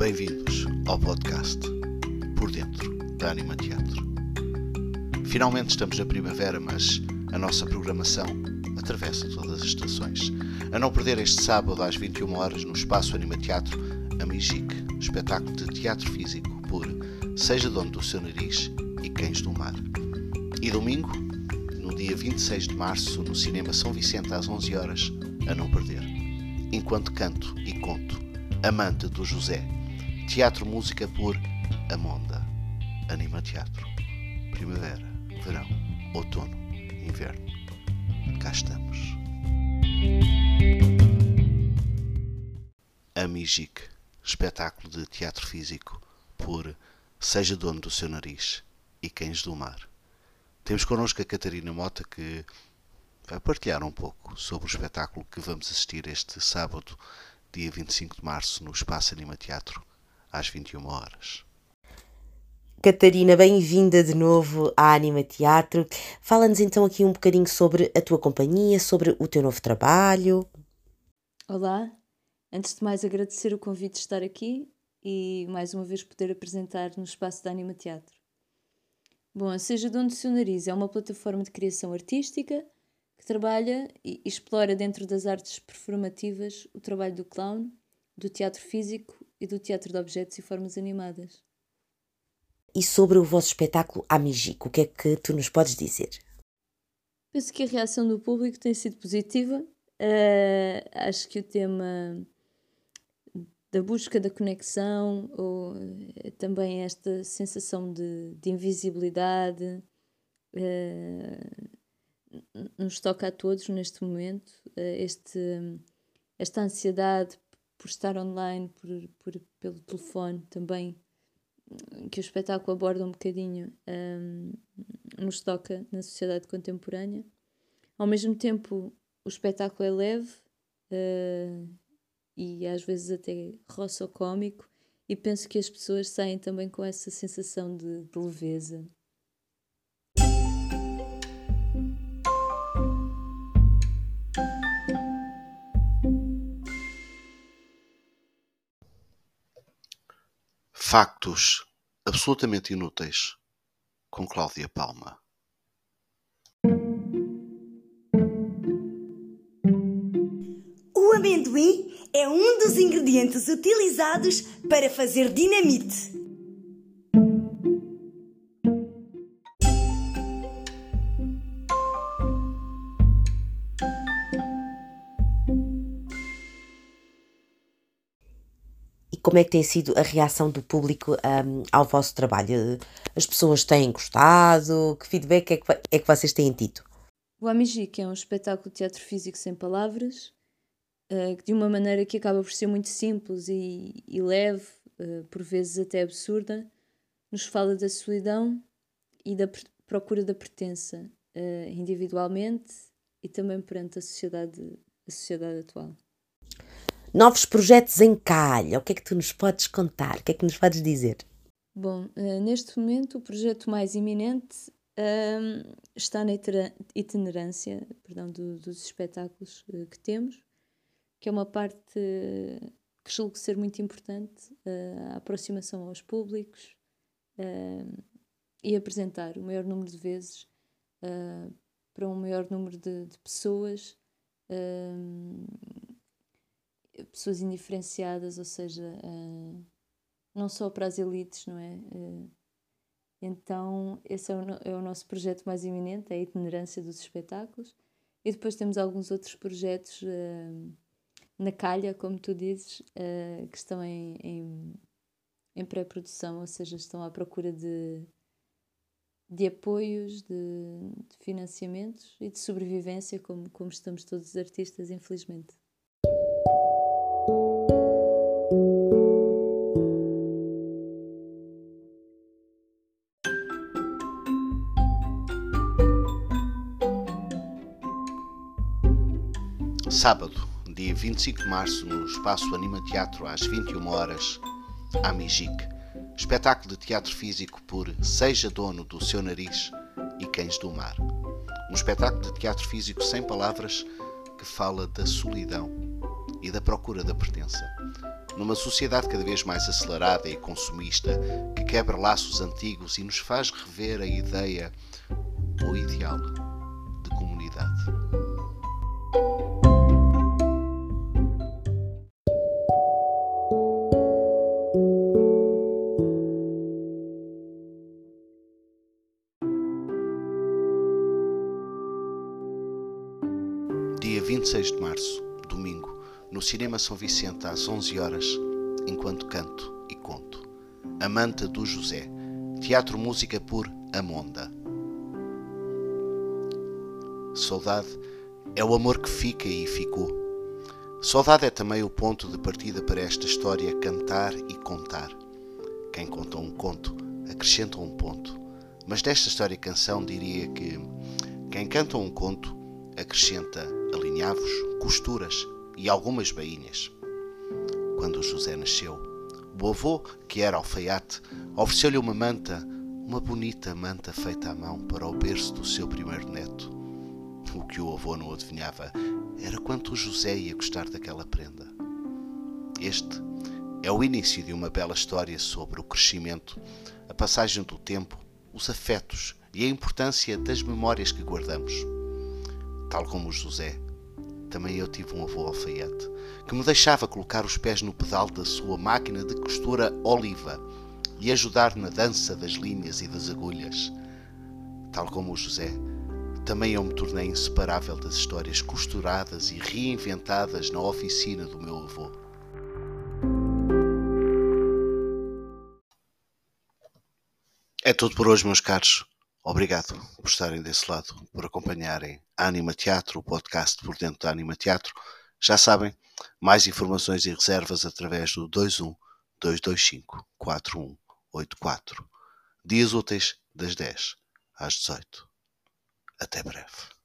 Bem-vindos ao podcast Por Dentro da Anima Teatro. Finalmente estamos na primavera, mas a nossa programação atravessa todas as estações. A não perder este sábado às 21 horas no Espaço Anima Teatro, Migic, espetáculo de teatro físico por Seja Dono do Seu Nariz e Cães do Mar. E domingo, no dia 26 de março, no Cinema São Vicente às 11 horas, a não perder. Enquanto canto e conto, Amante do José. Teatro Música por Amonda. Anima Teatro. Primavera, verão, outono, inverno. Cá estamos. A Migic. Espetáculo de teatro físico por Seja Dono do Seu Nariz e Cães do Mar. Temos connosco a Catarina Mota que vai partilhar um pouco sobre o espetáculo que vamos assistir este sábado, dia 25 de março, no Espaço Anima Teatro, às 21 horas. Catarina, bem-vinda de novo à Anima Teatro. Fala-nos então aqui um bocadinho sobre a tua companhia, sobre o teu novo trabalho. Olá, antes de mais agradecer o convite de estar aqui e mais uma vez poder apresentar no espaço da Anima Teatro. Bom, Seja de onde o seu nariz é uma plataforma de criação artística que trabalha e explora dentro das artes performativas o trabalho do clown, do teatro físico e do teatro de objetos e formas animadas. E sobre o vosso espetáculo Amigico, o que é que tu nos podes dizer? Penso que a reação do público tem sido positiva. Uh, acho que o tema da busca da conexão, ou uh, também esta sensação de, de invisibilidade, uh, nos toca a todos neste momento. este, esta ansiedade por estar online, por, por, pelo telefone também que o espetáculo aborda um bocadinho um, nos toca na sociedade contemporânea. Ao mesmo tempo, o espetáculo é leve uh, e às vezes até roça cómico, e penso que as pessoas saem também com essa sensação de, de leveza. Factos absolutamente inúteis com Cláudia Palma. O amendoim é um dos ingredientes utilizados para fazer dinamite. Como é que tem sido a reação do público um, ao vosso trabalho? As pessoas têm gostado? Que feedback é que, é que vocês têm tido? O Amigic é um espetáculo de teatro físico sem palavras, uh, de uma maneira que acaba por ser muito simples e, e leve, uh, por vezes até absurda, nos fala da solidão e da procura da pertença, uh, individualmente e também perante a sociedade, a sociedade atual. Novos projetos em calha, o que é que tu nos podes contar? O que é que nos podes dizer? Bom, uh, neste momento o projeto mais iminente uh, está na itinerância perdão, do, dos espetáculos uh, que temos, que é uma parte que julgo ser muito importante, a aproximação aos públicos e apresentar o maior número de vezes para um maior número de, de pessoas pessoas indiferenciadas, ou seja, uh, não só para as elites, não é? Uh, então, esse é o, é o, nosso projeto mais iminente, é a itinerância dos espetáculos. E depois temos alguns outros projetos uh, na calha, como tu dizes, que estão em, em, em pré-produção, ou seja, estão à procura de, de apoios, de, de financiamentos e de sobrevivência, como, como estamos todos os artistas, infelizmente. Sábado, dia 25 de março, no Espaço Anima Teatro, às 21 horas, Amigic. Espetáculo de teatro físico por Seja Dono do Seu Nariz e Cães do Mar. Um espetáculo de teatro físico sem palavras que fala da solidão e da procura da pertença. Numa sociedade cada vez mais acelerada e consumista, que quebra laços antigos e nos faz rever a ideia ou ideal Dia 26 de março, domingo, no Cinema São Vicente às 11 horas, enquanto canto e conto. Amanta do José. Teatro Música por Amonda. Saudade é o amor que fica e ficou. Saudade é também o ponto de partida para esta história cantar e contar. Quem conta um conto acrescenta um ponto. Mas desta história canção diria que quem canta um conto acrescenta alinhavos, costuras e algumas bainhas. Quando José nasceu, o avô, que era alfaiate, ofereceu-lhe uma manta, uma bonita manta feita à mão para o berço do seu primeiro neto. O que o avô não adivinhava era quanto o José ia gostar daquela prenda. Este é o início de uma bela história sobre o crescimento, a passagem do tempo, os afetos e a importância das memórias que guardamos. Tal como o José, também eu tive um avô alfaiate que me deixava colocar os pés no pedal da sua máquina de costura oliva e ajudar na dança das linhas e das agulhas. Tal como o José, também eu me tornei inseparável das histórias costuradas e reinventadas na oficina do meu avô. É tudo por hoje, meus caros. Obrigado por estarem desse lado, por acompanharem a Anima Teatro, o podcast por dentro da Anima Teatro. Já sabem, mais informações e reservas através do 21 225 4184. Dias úteis das 10 às 18. Até breve.